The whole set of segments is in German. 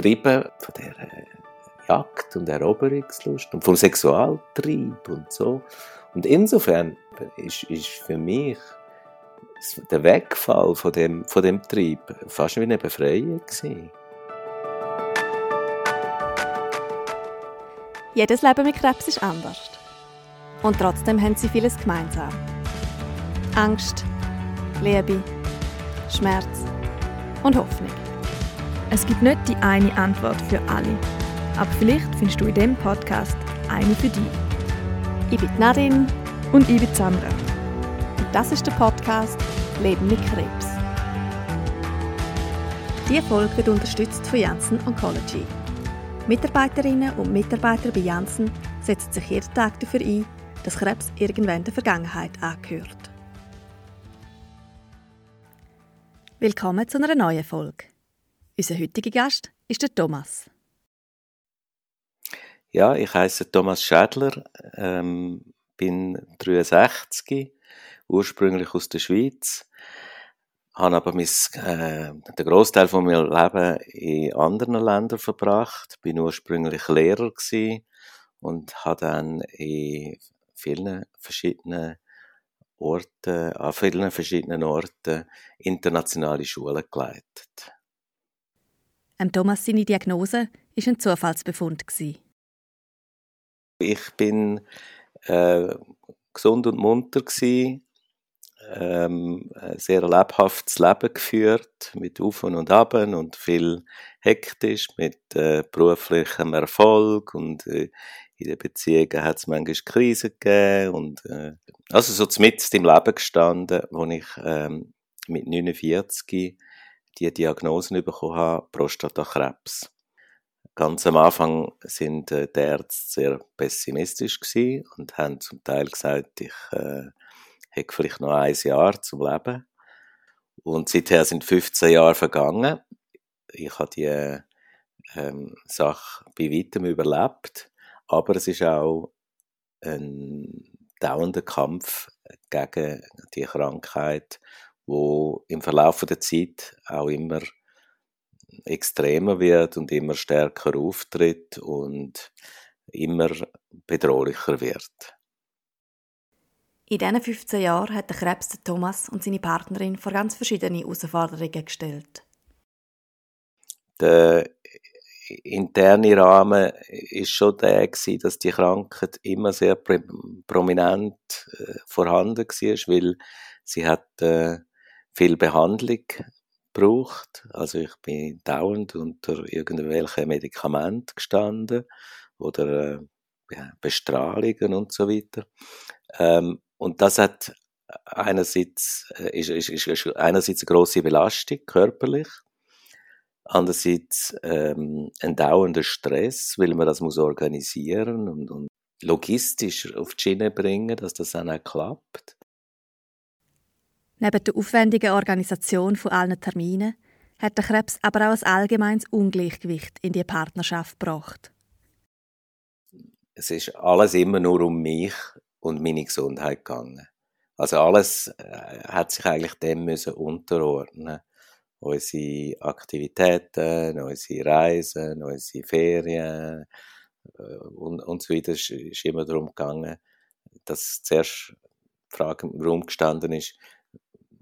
getrieben von der äh, Jagd und Eroberungslust und vom Sexualtrieb und so. Und insofern ist, ist für mich der Wegfall von dem, von dem Trieb fast wie eine Befreiung gewesen. Jedes Leben mit Krebs ist anders. Und trotzdem haben sie vieles gemeinsam. Angst, Liebe, Schmerz und Hoffnung. Es gibt nicht die eine Antwort für alle. Aber vielleicht findest du in diesem Podcast eine für dich. Ich bin Nadine und ich bin Sandra. Und das ist der Podcast Leben mit Krebs. Diese Folge wird unterstützt von Janssen Oncology. Mitarbeiterinnen und Mitarbeiter bei Janssen setzen sich jeden Tag dafür ein, dass Krebs irgendwann der Vergangenheit angehört. Willkommen zu einer neuen Folge. Unser heutiger Gast ist der Thomas. Ja, ich heiße Thomas Schädler, ähm, bin 63, ursprünglich aus der Schweiz, habe aber mein, äh, den Großteil von meinem Leben in anderen Ländern verbracht, bin ursprünglich Lehrer gewesen und habe dann in vielen verschiedenen Orten, an vielen verschiedenen Orten internationale Schulen geleitet. Ähm, Thomas, seine Diagnose war ein Zufallsbefund. Ich bin äh, gesund und munter gewesen, ähm, ein sehr lebhaftes Leben geführt, mit Auf und Ab und viel hektisch, mit äh, beruflichem Erfolg und äh, in den Beziehungen hat es manchmal Krisen gegeben und äh, also so mitten im Leben gestanden, wo ich ähm, mit 49 die Diagnosen bekommen habe, Prostatakrebs. Ganz am Anfang sind äh, die Ärzte sehr pessimistisch und haben zum Teil gesagt, ich äh, hätte vielleicht noch ein Jahr zum Leben. Und seither sind 15 Jahre vergangen. Ich habe die ähm, Sache bei weitem überlebt, aber es ist auch ein dauernder Kampf gegen die Krankheit wo im Verlauf der Zeit auch immer extremer wird und immer stärker auftritt und immer bedrohlicher wird. In diesen 15 Jahren hat der Krebs Thomas und seine Partnerin vor ganz verschiedene Herausforderungen gestellt. Der interne Rahmen ist schon der dass die Krankheit immer sehr prominent äh, vorhanden war, weil sie hat äh, viel Behandlung braucht. Also ich bin dauernd unter irgendwelchen Medikamenten gestanden oder äh, Bestrahlungen und so weiter. Ähm, und das hat einerseits, äh, ist, ist, ist, ist einerseits eine grosse Belastung körperlich, andererseits ähm, ein dauernder Stress, weil man das muss organisieren und, und logistisch auf die Schiene bringen, dass das dann auch klappt. Neben der aufwendigen Organisation von allen Terminen hat der Krebs aber auch ein allgemeines Ungleichgewicht in die Partnerschaft gebracht. Es ist alles immer nur um mich und meine Gesundheit gegangen. Also alles äh, hat sich eigentlich dem müssen unterordnen. Unsere Aktivitäten, unsere Reisen, unsere Ferien äh, und, und so weiter. Es ist immer darum gegangen, dass zuerst die Frage im Raum gestanden ist,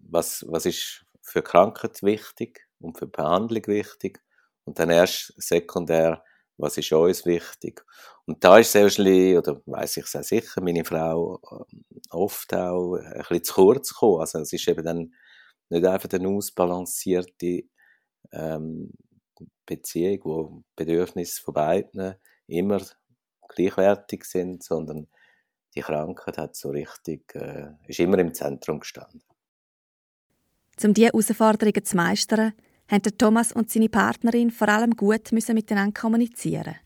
was, was ist für Krankheit wichtig und für Behandlung wichtig und dann erst sekundär, was ist uns wichtig. Und da ist selbstverständlich, oder weiß ich sehr sicher, meine Frau ähm, oft auch ein bisschen zu kurz gekommen. Also es ist eben dann nicht einfach eine ausbalancierte ähm, Beziehung, wo Bedürfnisse von beiden immer gleichwertig sind, sondern die Krankheit hat so richtig, äh, ist immer im Zentrum gestanden. Um diese Herausforderungen zu meistern, haben Thomas und seine Partnerin vor allem gut miteinander kommunizieren.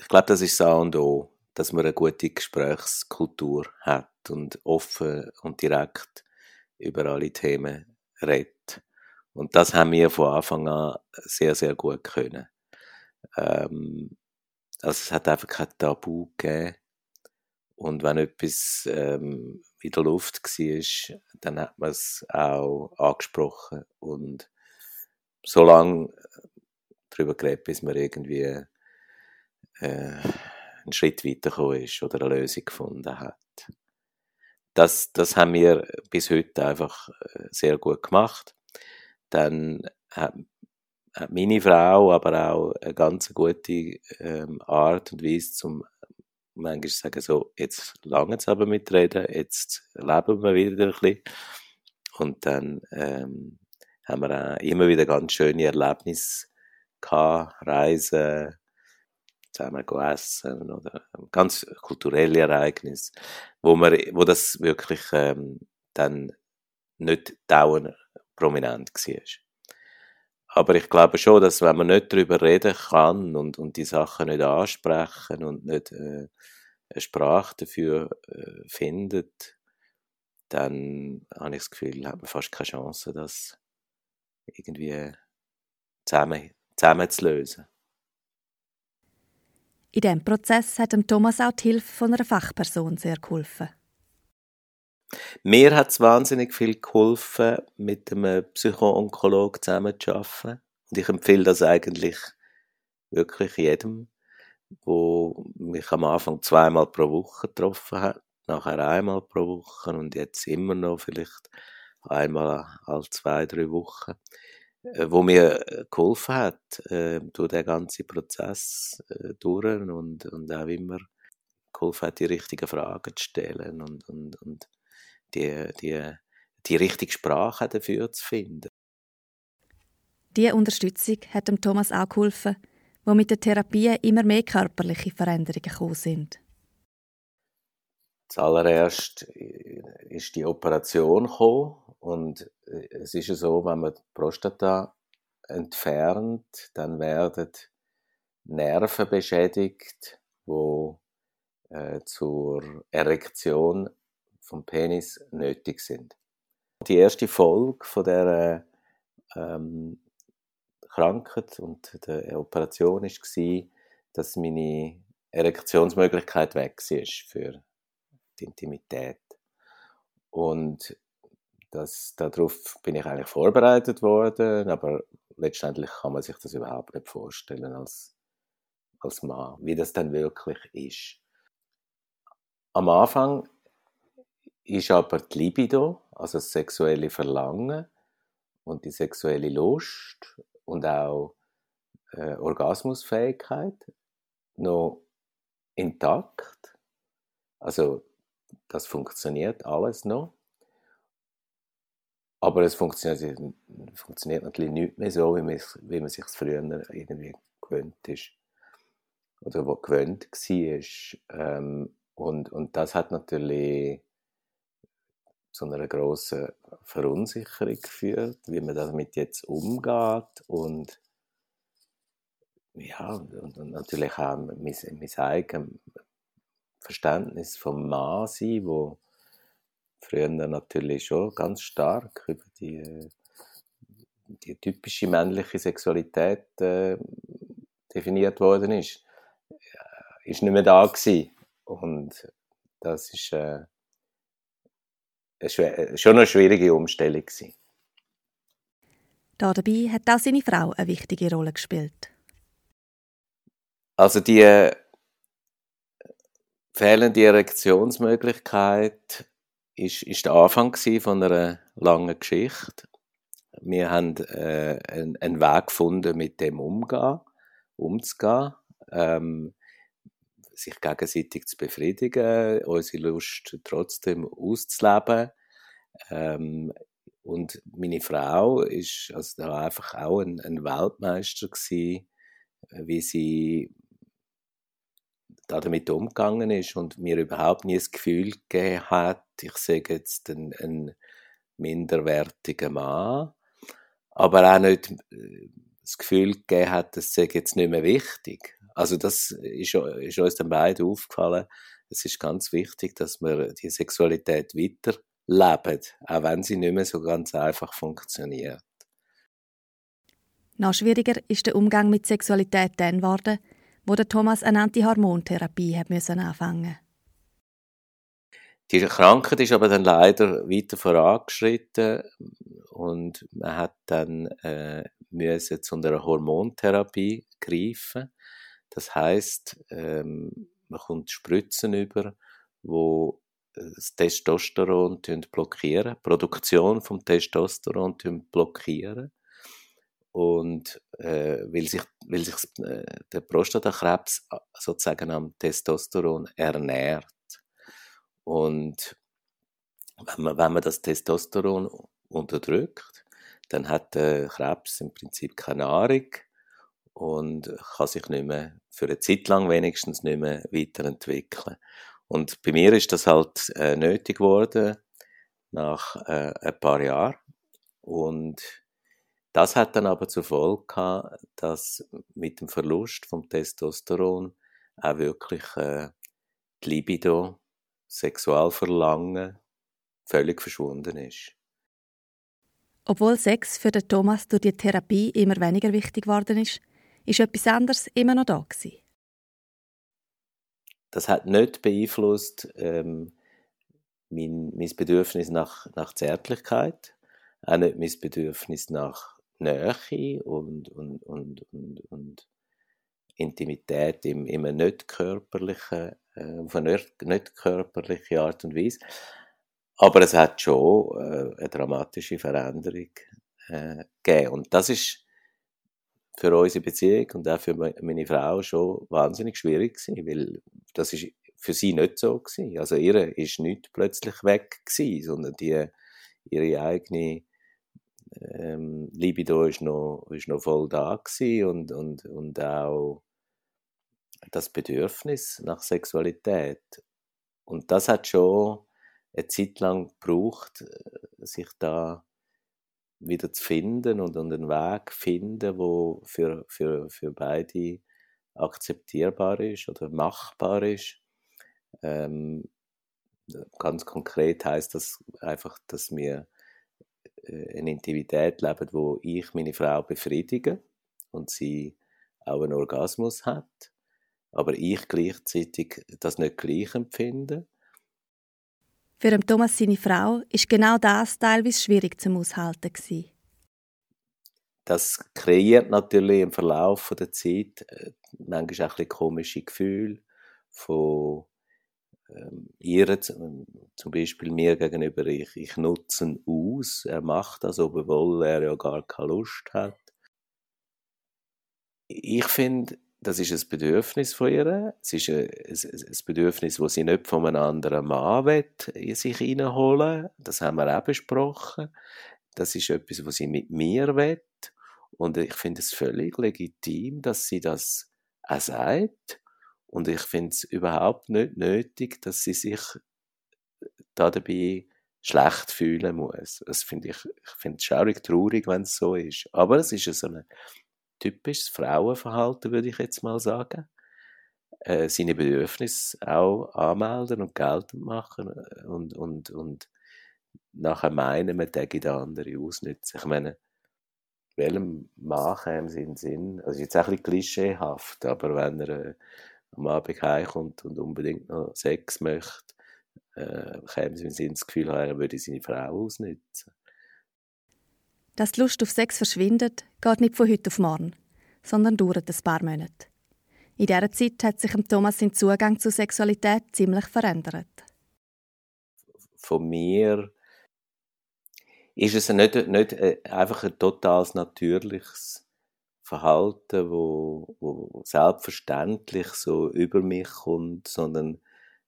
Ich glaube, das ist das A und O, dass man eine gute Gesprächskultur hat und offen und direkt über alle Themen redet. Und das haben wir von Anfang an sehr, sehr gut können. Ähm, also es hat einfach kein Tabu gegeben. Und wenn etwas ähm, in der Luft war, dann hat man es auch angesprochen. Und solange darüber geredet, bis man irgendwie äh, einen Schritt weitergekommen ist oder eine Lösung gefunden hat. Das, das haben wir bis heute einfach äh, sehr gut gemacht. Dann hat, hat meine Frau aber auch eine ganz gute ähm, Art und Weise zum manchmal sagen so, jetzt lange es aber mit Reden, jetzt leben wir wieder ein bisschen. Und dann ähm, haben wir auch immer wieder ganz schöne Erlebnisse gehabt, Reisen, zusammen essen oder ganz kulturelle Ereignisse, wo, man, wo das wirklich ähm, dann nicht dauernd prominent war. Aber ich glaube schon, dass wenn man nicht darüber reden kann und, und die Sachen nicht ansprechen und nicht äh, eine Sprache dafür äh, findet, dann habe ich das Gefühl, hat man fast keine Chance, das irgendwie zusammen, zusammen zu lösen. In diesem Prozess hat Thomas auch die Hilfe von einer Fachperson sehr geholfen. Mir hat es wahnsinnig viel geholfen, mit einem Psychoonkologen zusammenzuarbeiten. Und ich empfehle das eigentlich wirklich jedem, wo mich am Anfang zweimal pro Woche getroffen hat, nachher einmal pro Woche und jetzt immer noch vielleicht einmal alle zwei, drei Wochen, äh, wo mir geholfen hat, äh, durch den ganzen Prozess äh, durch und, und auch immer geholfen hat, die richtigen Fragen zu stellen und, und, und die, die, die richtige Sprache dafür zu finden. Diese Unterstützung hat dem Thomas auch geholfen, wo mit der Therapie immer mehr körperliche Veränderungen gekommen sind. Zuallererst ist die Operation gekommen und es ist ja so, wenn man die Prostata entfernt, dann werden Nerven beschädigt, wo äh, zur Erektion vom Penis nötig sind. Die erste Folge von der ähm, Krankheit und der Operation war, dass meine Erektionsmöglichkeit weg war für die Intimität. Und das, darauf bin ich eigentlich vorbereitet worden, aber letztendlich kann man sich das überhaupt nicht vorstellen als, als Mann, wie das dann wirklich ist. Am Anfang ist aber die Libido, also das sexuelle Verlangen und die sexuelle Lust und auch äh, Orgasmusfähigkeit noch intakt. Also das funktioniert alles noch. Aber es funktioniert, funktioniert natürlich nicht mehr so, wie man, wie man sich früher irgendwie gewöhnt ist. Oder wo gewöhnt war. Ähm, und, und das hat natürlich zu einer grossen Verunsicherung geführt, wie man damit jetzt umgeht und ja, und, natürlich auch mein, mein eigenes Verständnis vom Mann sein, wo früher natürlich schon ganz stark über die, die typische männliche Sexualität äh, definiert worden ist, äh, ist nicht mehr da gewesen. Und das ist äh, schon eine schwierige Umstellung. Gewesen. Dabei hat auch seine Frau eine wichtige Rolle gespielt. Also die äh, fehlende Erektionsmöglichkeit ist, ist der Anfang von einer langen Geschichte. Wir haben äh, einen, einen, Weg gefunden, mit dem umgehen, umzugehen. Ähm, sich gegenseitig zu befriedigen, unsere Lust trotzdem auszuleben. Ähm, und meine Frau ist also da einfach auch ein, ein Weltmeister gewesen, wie sie da damit umgegangen ist und mir überhaupt nie das Gefühl gegeben hat, ich sage jetzt ein, ein minderwertiger Mann, aber auch nicht äh, das Gefühl gegeben hat, das sei jetzt nicht mehr wichtig. Also das ist, ist uns dann beiden aufgefallen. Es ist ganz wichtig, dass wir die Sexualität weiterleben, auch wenn sie nicht mehr so ganz einfach funktioniert. Noch schwieriger ist der Umgang mit Sexualität dann geworden, wo der Thomas eine Antihormontherapie hat müssen anfangen. Die Krankheit ist aber dann leider weiter vorangeschritten und man hat dann äh, müssen zu einer Hormontherapie greifen. Das heißt, ähm, man kommt Spritzen über, wo das Testosteron blockieren, die Produktion vom Testosteron blockieren und äh, weil sich, weil sich äh, der Prostatakrebs äh, sozusagen am Testosteron ernährt. Und wenn man, wenn man das Testosteron unterdrückt, dann hat der Krebs im Prinzip keine Nahrung und kann sich nicht mehr, für eine Zeit lang wenigstens nicht mehr weiterentwickeln. Und bei mir ist das halt äh, nötig geworden nach äh, ein paar Jahren. Und das hat dann aber zur Folge gehabt, dass mit dem Verlust vom Testosteron auch wirklich äh, die Libido, Sexualverlangen völlig verschwunden ist. Obwohl Sex für den Thomas durch die Therapie immer weniger wichtig geworden ist, ist etwas anderes immer noch da gewesen. Das hat nicht beeinflusst ähm, mein, mein Bedürfnis nach, nach Zärtlichkeit, auch nicht mein Bedürfnis nach Nähe und, und, und, und, und Intimität im, einer nicht körperlichen, äh, auf eine nicht körperliche Art und Weise. Aber es hat schon äh, eine dramatische Veränderung äh, gegeben. Und das ist für unsere Beziehung und auch für meine Frau schon wahnsinnig schwierig gewesen, weil das ist für sie nicht so gewesen. Also ihre ist nicht plötzlich weg gewesen, sondern die, ihre eigene ähm, Libido ist noch, ist noch voll da und, und, und auch das Bedürfnis nach Sexualität. Und das hat schon eine Zeit lang gebraucht, sich da wieder zu finden und einen Weg finden, wo für, für, für beide akzeptierbar ist oder machbar ist. Ähm, ganz konkret heißt das einfach, dass wir äh, eine Intimität leben, wo ich meine Frau befriedige und sie auch einen Orgasmus hat, aber ich gleichzeitig das nicht gleich empfinde. Für Thomas seine Frau ist genau das teilweise schwierig zum Aushalten gewesen. Das kreiert natürlich im Verlauf der Zeit äh, manchmal auch ein komische Gefühle von ähm, ihr zum Beispiel mir gegenüber, ich, ich nutze ihn aus, er macht das, obwohl er ja gar keine Lust hat. Ich finde, das ist ein Bedürfnis von ihr. Es ist ein, Bedürfnis, das sie nicht von einem anderen Mann will, in sich hineinholen Das haben wir auch besprochen. Das ist etwas, was sie mit mir will. Und ich finde es völlig legitim, dass sie das auch sagt. Und ich finde es überhaupt nicht nötig, dass sie sich da dabei schlecht fühlen muss. Das finde ich, ich finde es schaurig traurig, wenn es so ist. Aber es ist so ein typisches Frauenverhalten, würde ich jetzt mal sagen. Äh, seine Bedürfnisse auch anmelden und geltend machen und, und, und nachher meinen, man täge den anderen ausnützen. Ich meine, welchem Mann käme es in den Sinn, also jetzt auch ein bisschen klischeehaft, aber wenn er äh, am Abend heimkommt und unbedingt noch Sex möchte, äh, käme sie ins Gefühl haben, er würde seine Frau ausnutzen. Dass die Lust auf Sex verschwindet, geht nicht von heute auf morgen, sondern dauert ein paar Monate. In dieser Zeit hat sich Thomas sein Zugang zur Sexualität ziemlich verändert. Von mir ist es nicht, nicht äh, einfach ein totales natürliches Verhalten, wo, wo selbstverständlich so über mich kommt, sondern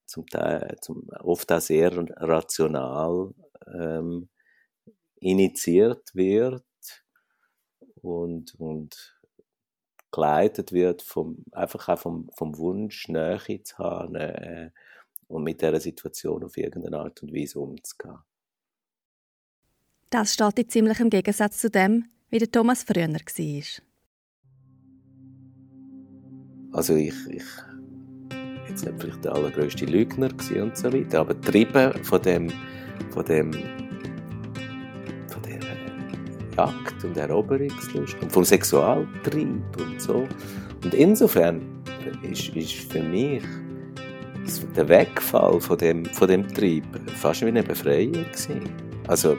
zum Teil zum, oft auch sehr rational ähm, initiiert wird und, und geleitet wird vom, einfach auch vom, vom Wunsch, Nähe zu haben äh, und mit dieser Situation auf irgendeine Art und Weise umzugehen. Das steht in ziemlichem Gegensatz zu dem, wie der Thomas früher war. Also ich, ich jetzt nicht vielleicht der allergrößte Lügner und so weiter, aber getrieben von dem, von dem, Jagd und Eroberungslust und vom Sexualtrieb und so. Und insofern ist, ist für mich der Wegfall von dem, von dem Trieb fast wie eine Befreiung gewesen. Also,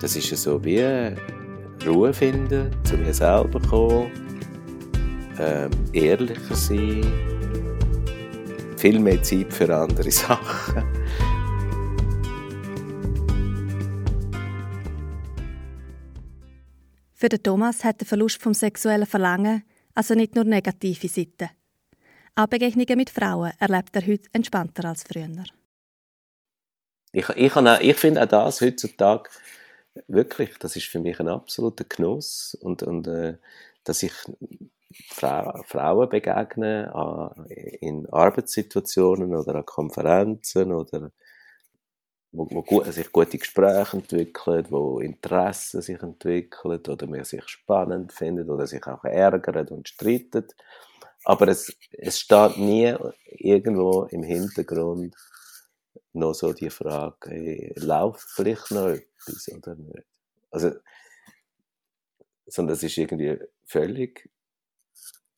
das ist so wie Ruhe finden, zu mir selber kommen, ähm, ehrlicher sein, viel mehr Zeit für andere Sachen. Für den Thomas hat der Verlust vom sexuellen Verlangen also nicht nur negative Seiten. Auch Begegnungen mit Frauen erlebt er heute entspannter als früher. Ich, ich, ich finde auch das heutzutage wirklich, das ist für mich ein absoluter Genuss und, und äh, dass ich Frau, Frauen begegne an, in Arbeitssituationen oder an Konferenzen oder wo, wo gut, sich gute Gespräche entwickeln, wo Interessen sich entwickeln oder man sich spannend findet oder sich auch ärgert und streitet. Aber es, es steht nie irgendwo im Hintergrund noch so die Frage, hey, läuft vielleicht noch etwas oder nicht? Also, sondern es ist irgendwie völlig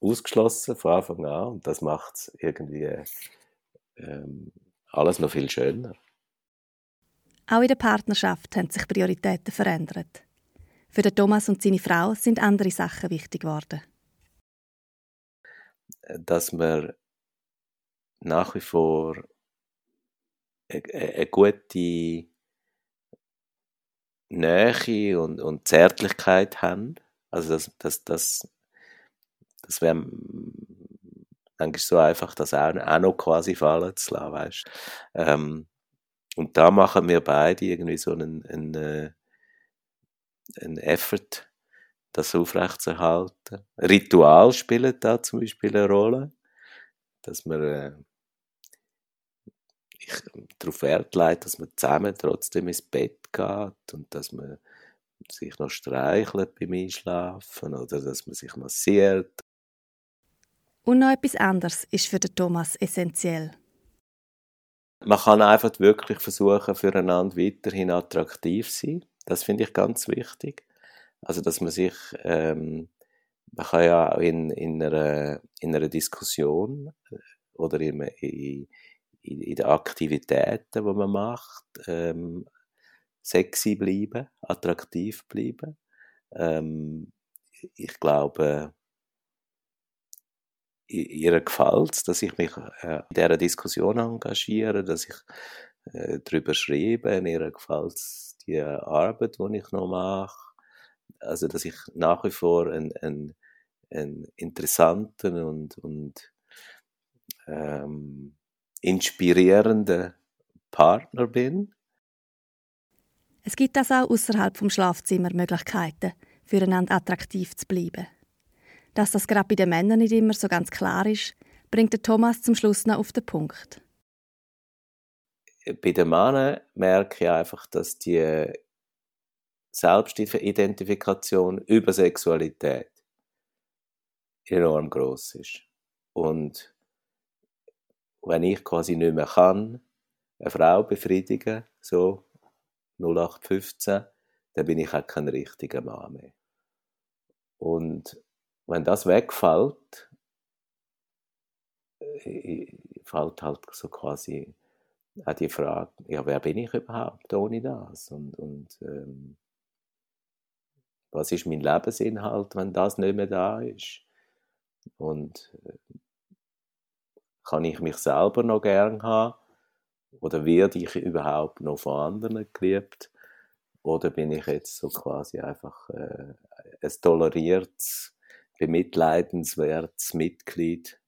ausgeschlossen von Anfang an und das macht es irgendwie ähm, alles noch viel schöner. Auch in der Partnerschaft haben sich Prioritäten verändert. Für den Thomas und seine Frau sind andere Sachen wichtig geworden. Dass man nach wie vor eine gute Nähe und, und Zärtlichkeit haben. Also das, das, das, das wäre eigentlich so einfach, das auch, auch noch quasi fallen zu lassen, weißt? Ähm, und da machen wir beide irgendwie so einen, einen, äh, einen Effort, das aufrechtzuerhalten. Ritual spielt da zum Beispiel eine Rolle, dass man äh, ich darauf Wert legt, dass man zusammen trotzdem ins Bett geht und dass man sich noch streichelt beim Einschlafen oder dass man sich massiert. Und noch etwas anderes ist für den Thomas essentiell. Man kann einfach wirklich versuchen, füreinander weiterhin attraktiv zu sein. Das finde ich ganz wichtig. Also, dass man sich, ähm, man kann ja auch in, in, einer, in einer Diskussion äh, oder in, in, in den Aktivitäten, die man macht, ähm, sexy bleiben, attraktiv bleiben. Ähm, ich glaube, ihr gefällt dass ich mich äh, in dieser Diskussion engagiere, dass ich äh, darüber schreibe. Ihr gefällt die Arbeit, die ich noch mache. Also, dass ich nach wie vor einen, einen, einen interessanten und, und ähm, inspirierenden Partner bin. Es gibt also auch außerhalb vom Schlafzimmer Möglichkeiten, füreinander attraktiv zu bleiben. Dass das gerade bei den Männern nicht immer so ganz klar ist, bringt Thomas zum Schluss noch auf den Punkt. Bei den Männern merke ich einfach, dass die Selbstidentifikation über Sexualität enorm groß ist. Und wenn ich quasi nicht mehr kann, eine Frau befriedigen, so 0815, dann bin ich auch kein richtiger Mann mehr. Und wenn das wegfällt, äh, fällt halt so quasi auch die Frage, ja, wer bin ich überhaupt ohne das? Und, und ähm, was ist mein Lebensinhalt, wenn das nicht mehr da ist? Und äh, kann ich mich selber noch gern haben? Oder werde ich überhaupt noch von anderen geliebt? Oder bin ich jetzt so quasi einfach äh, ein toleriertes bemitleidenswertes Mitglied,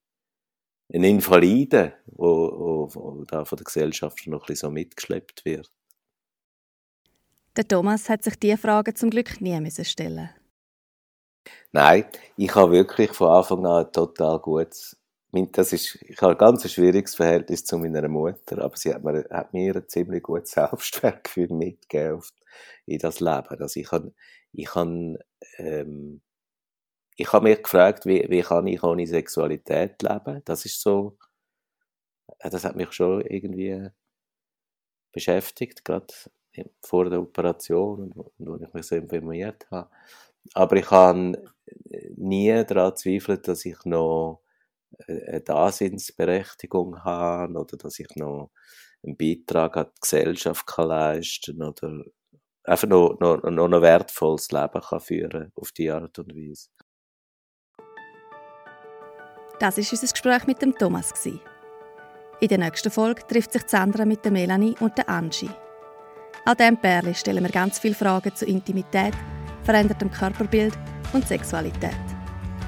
ein Invalide, wo, wo, wo da von der Gesellschaft noch ein bisschen so mitgeschleppt wird. Der Thomas hat sich diese Frage zum Glück nie müssen stellen. Nein, ich habe wirklich von Anfang an ein total gutes das ist, ich habe ein ganz schwieriges Verhältnis zu meiner Mutter, aber sie hat mir, hat mir ein ziemlich gutes Selbstwertgefühl mitgegeben in das Leben. Also ich habe, ich habe ähm, ich habe mich gefragt, wie, wie kann ich ohne Sexualität leben? Das ist so, äh, das hat mich schon irgendwie beschäftigt, gerade vor der Operation und wo ich mich so informiert habe. Aber ich habe nie daran zweifelt, dass ich noch eine Daseinsberechtigung habe oder dass ich noch einen Beitrag an die Gesellschaft kann leisten oder einfach noch, noch, noch ein wertvolles Leben kann führen auf die Art und Weise. Das ist unser Gespräch mit dem Thomas. In der nächsten Folge trifft sich Sandra mit der Melanie und der Angie. An diesem Pärchen stellen wir ganz viele Fragen zu Intimität, verändertem Körperbild und Sexualität.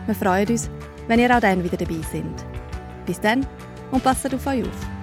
Wir freuen uns, wenn ihr auch dann wieder dabei seid. Bis dann und passt auf euch auf.